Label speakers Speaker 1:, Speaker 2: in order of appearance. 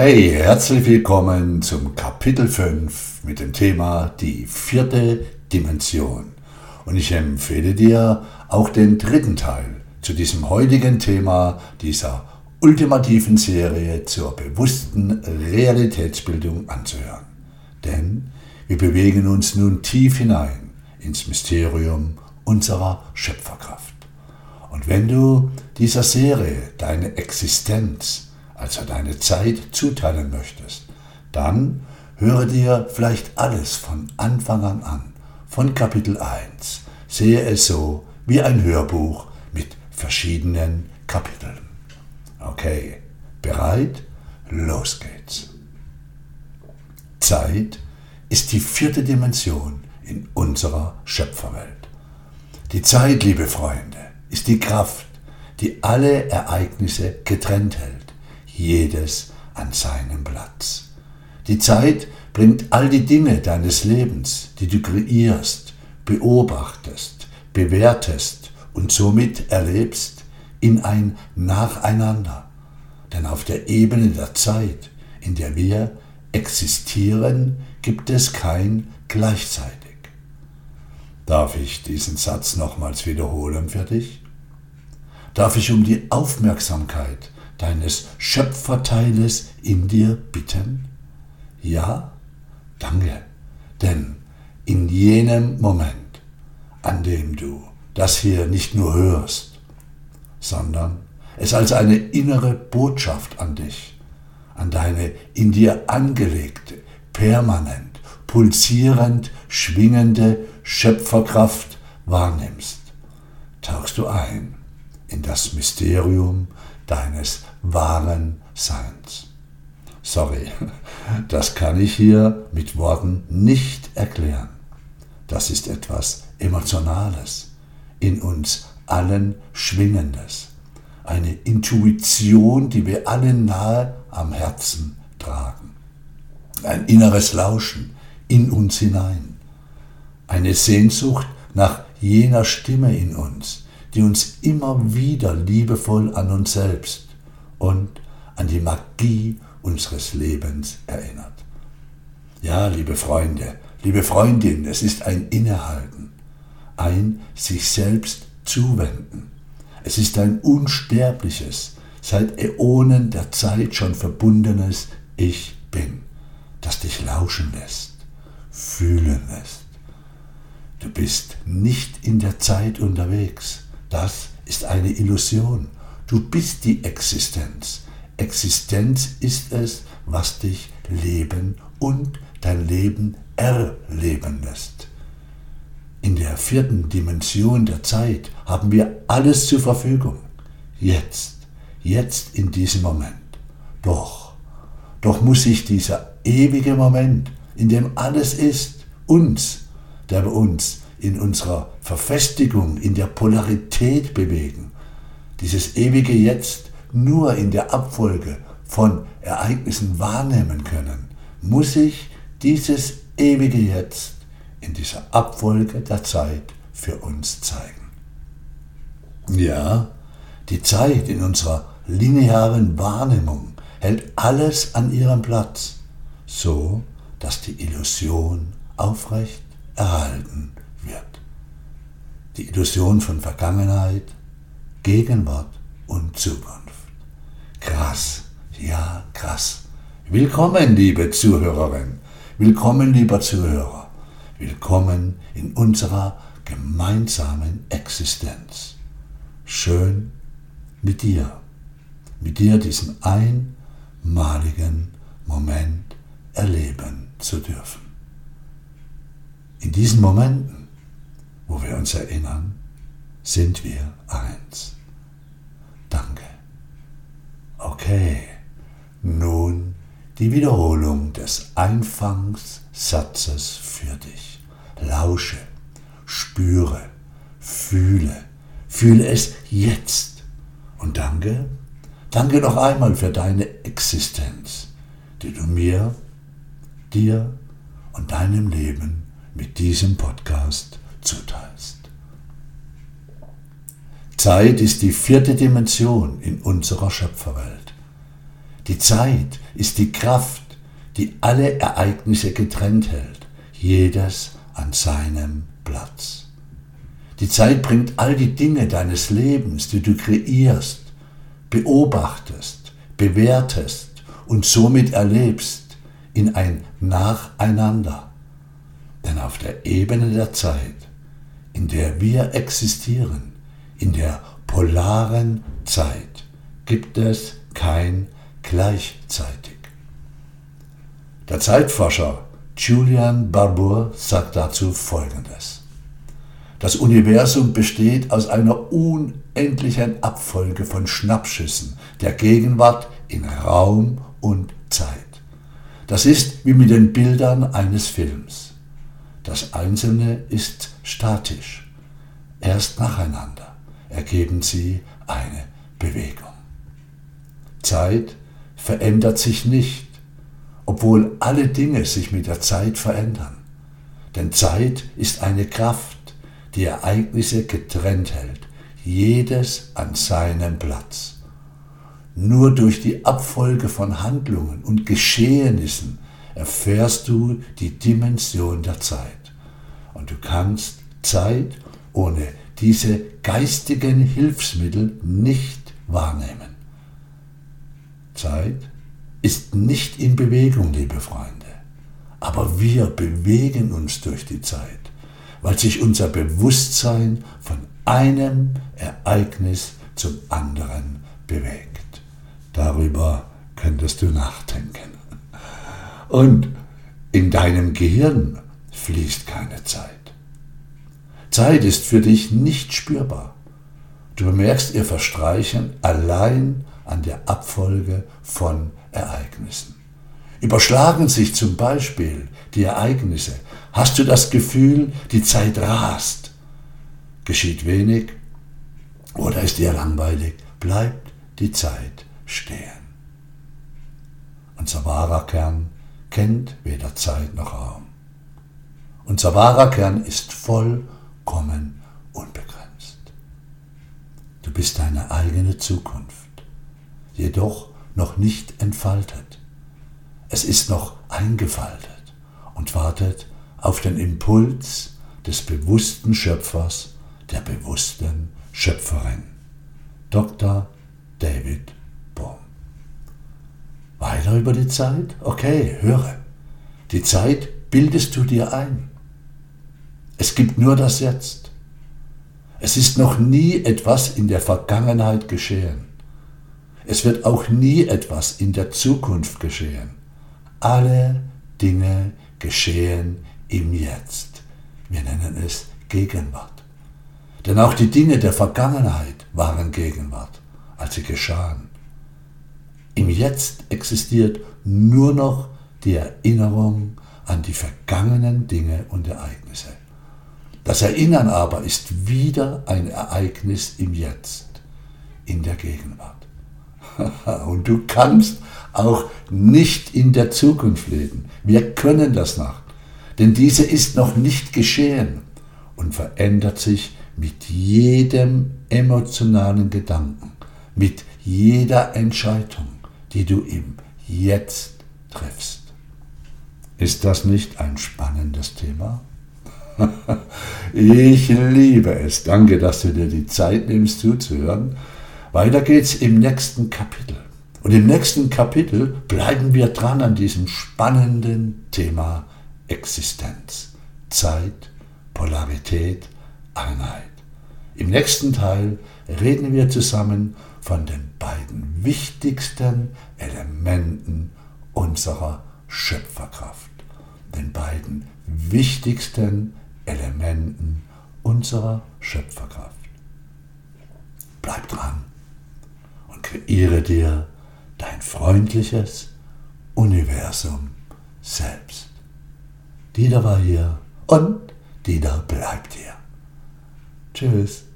Speaker 1: Hey, herzlich willkommen zum Kapitel 5 mit dem Thema die vierte Dimension. Und ich empfehle dir auch den dritten Teil zu diesem heutigen Thema dieser ultimativen Serie zur bewussten Realitätsbildung anzuhören. Denn wir bewegen uns nun tief hinein ins Mysterium unserer Schöpferkraft. Und wenn du dieser Serie deine Existenz also deine Zeit zuteilen möchtest, dann höre dir vielleicht alles von Anfang an an, von Kapitel 1. Sehe es so wie ein Hörbuch mit verschiedenen Kapiteln. Okay, bereit? Los geht's. Zeit ist die vierte Dimension in unserer Schöpferwelt. Die Zeit, liebe Freunde, ist die Kraft, die alle Ereignisse getrennt hält jedes an seinem Platz. Die Zeit bringt all die Dinge deines Lebens, die du kreierst, beobachtest, bewertest und somit erlebst, in ein Nacheinander. Denn auf der Ebene der Zeit, in der wir existieren, gibt es kein gleichzeitig. Darf ich diesen Satz nochmals wiederholen für dich? Darf ich um die Aufmerksamkeit deines Schöpferteiles in dir bitten? Ja, danke, denn in jenem Moment, an dem du das hier nicht nur hörst, sondern es als eine innere Botschaft an dich, an deine in dir angelegte, permanent, pulsierend schwingende Schöpferkraft wahrnimmst, tauchst du ein in das Mysterium deines wahren Seins. Sorry, das kann ich hier mit Worten nicht erklären. Das ist etwas Emotionales, in uns allen Schwingendes, eine Intuition, die wir alle nahe am Herzen tragen, ein inneres Lauschen in uns hinein, eine Sehnsucht nach jener Stimme in uns, die uns immer wieder liebevoll an uns selbst und an die Magie unseres Lebens erinnert. Ja, liebe Freunde, liebe Freundin, es ist ein Innehalten, ein sich selbst zuwenden. Es ist ein unsterbliches, seit Äonen der Zeit schon verbundenes Ich bin, das dich lauschen lässt, fühlen lässt. Du bist nicht in der Zeit unterwegs, das ist eine Illusion. Du bist die Existenz. Existenz ist es, was dich leben und dein Leben erleben lässt. In der vierten Dimension der Zeit haben wir alles zur Verfügung. Jetzt, jetzt in diesem Moment. Doch, doch muss sich dieser ewige Moment, in dem alles ist, uns, der bei uns in unserer Verfestigung, in der Polarität bewegen. Dieses ewige Jetzt nur in der Abfolge von Ereignissen wahrnehmen können, muss ich dieses ewige Jetzt in dieser Abfolge der Zeit für uns zeigen. Ja, die Zeit in unserer linearen Wahrnehmung hält alles an ihrem Platz, so dass die Illusion aufrecht erhalten. Die Illusion von Vergangenheit, Gegenwart und Zukunft. Krass, ja, krass. Willkommen, liebe Zuhörerin. Willkommen, lieber Zuhörer. Willkommen in unserer gemeinsamen Existenz. Schön mit dir, mit dir diesen einmaligen Moment erleben zu dürfen. In diesen Momenten, wo wir uns erinnern, sind wir eins. Danke. Okay, nun die Wiederholung des Einfangssatzes für dich. Lausche, spüre, fühle, fühle es jetzt. Und danke, danke noch einmal für deine Existenz, die du mir, dir und deinem Leben mit diesem Podcast zuteilst. Zeit ist die vierte Dimension in unserer Schöpferwelt. Die Zeit ist die Kraft, die alle Ereignisse getrennt hält, jedes an seinem Platz. Die Zeit bringt all die Dinge deines Lebens, die du kreierst, beobachtest, bewertest und somit erlebst, in ein Nacheinander. Denn auf der Ebene der Zeit, in der wir existieren, in der polaren Zeit, gibt es kein gleichzeitig. Der Zeitforscher Julian Barbour sagt dazu Folgendes. Das Universum besteht aus einer unendlichen Abfolge von Schnappschüssen der Gegenwart in Raum und Zeit. Das ist wie mit den Bildern eines Films. Das Einzelne ist statisch. Erst nacheinander ergeben sie eine Bewegung. Zeit verändert sich nicht, obwohl alle Dinge sich mit der Zeit verändern. Denn Zeit ist eine Kraft, die Ereignisse getrennt hält, jedes an seinem Platz. Nur durch die Abfolge von Handlungen und Geschehnissen erfährst du die Dimension der Zeit. Und du kannst Zeit ohne diese geistigen Hilfsmittel nicht wahrnehmen. Zeit ist nicht in Bewegung, liebe Freunde, aber wir bewegen uns durch die Zeit, weil sich unser Bewusstsein von einem Ereignis zum anderen bewegt. Darüber könntest du nachdenken. Und in deinem Gehirn fließt keine Zeit. Zeit ist für dich nicht spürbar. Du bemerkst ihr Verstreichen allein an der Abfolge von Ereignissen. Überschlagen sich zum Beispiel die Ereignisse, hast du das Gefühl, die Zeit rast. Geschieht wenig oder ist dir langweilig, bleibt die Zeit stehen. Unser wahrer Kern kennt weder Zeit noch Raum. Unser wahrer Kern ist vollkommen unbegrenzt. Du bist deine eigene Zukunft jedoch noch nicht entfaltet. Es ist noch eingefaltet und wartet auf den Impuls des bewussten Schöpfers, der bewussten Schöpferin. Dr. David Bohm. Weiter über die Zeit? Okay, höre. Die Zeit bildest du dir ein. Es gibt nur das Jetzt. Es ist noch nie etwas in der Vergangenheit geschehen. Es wird auch nie etwas in der Zukunft geschehen. Alle Dinge geschehen im Jetzt. Wir nennen es Gegenwart. Denn auch die Dinge der Vergangenheit waren Gegenwart, als sie geschahen. Im Jetzt existiert nur noch die Erinnerung an die vergangenen Dinge und Ereignisse. Das Erinnern aber ist wieder ein Ereignis im Jetzt, in der Gegenwart. Und du kannst auch nicht in der Zukunft leben. Wir können das noch. Denn diese ist noch nicht geschehen und verändert sich mit jedem emotionalen Gedanken, mit jeder Entscheidung, die du im Jetzt triffst. Ist das nicht ein spannendes Thema? ich liebe es. Danke, dass du dir die Zeit nimmst zuzuhören. Weiter geht's im nächsten Kapitel. Und im nächsten Kapitel bleiben wir dran an diesem spannenden Thema Existenz, Zeit, Polarität, Einheit. Im nächsten Teil reden wir zusammen von den beiden wichtigsten Elementen unserer Schöpferkraft, den beiden wichtigsten Elementen unserer Schöpferkraft. Bleib dran und kreiere dir dein freundliches Universum selbst. Dieter war hier und Dieter bleibt hier. Tschüss.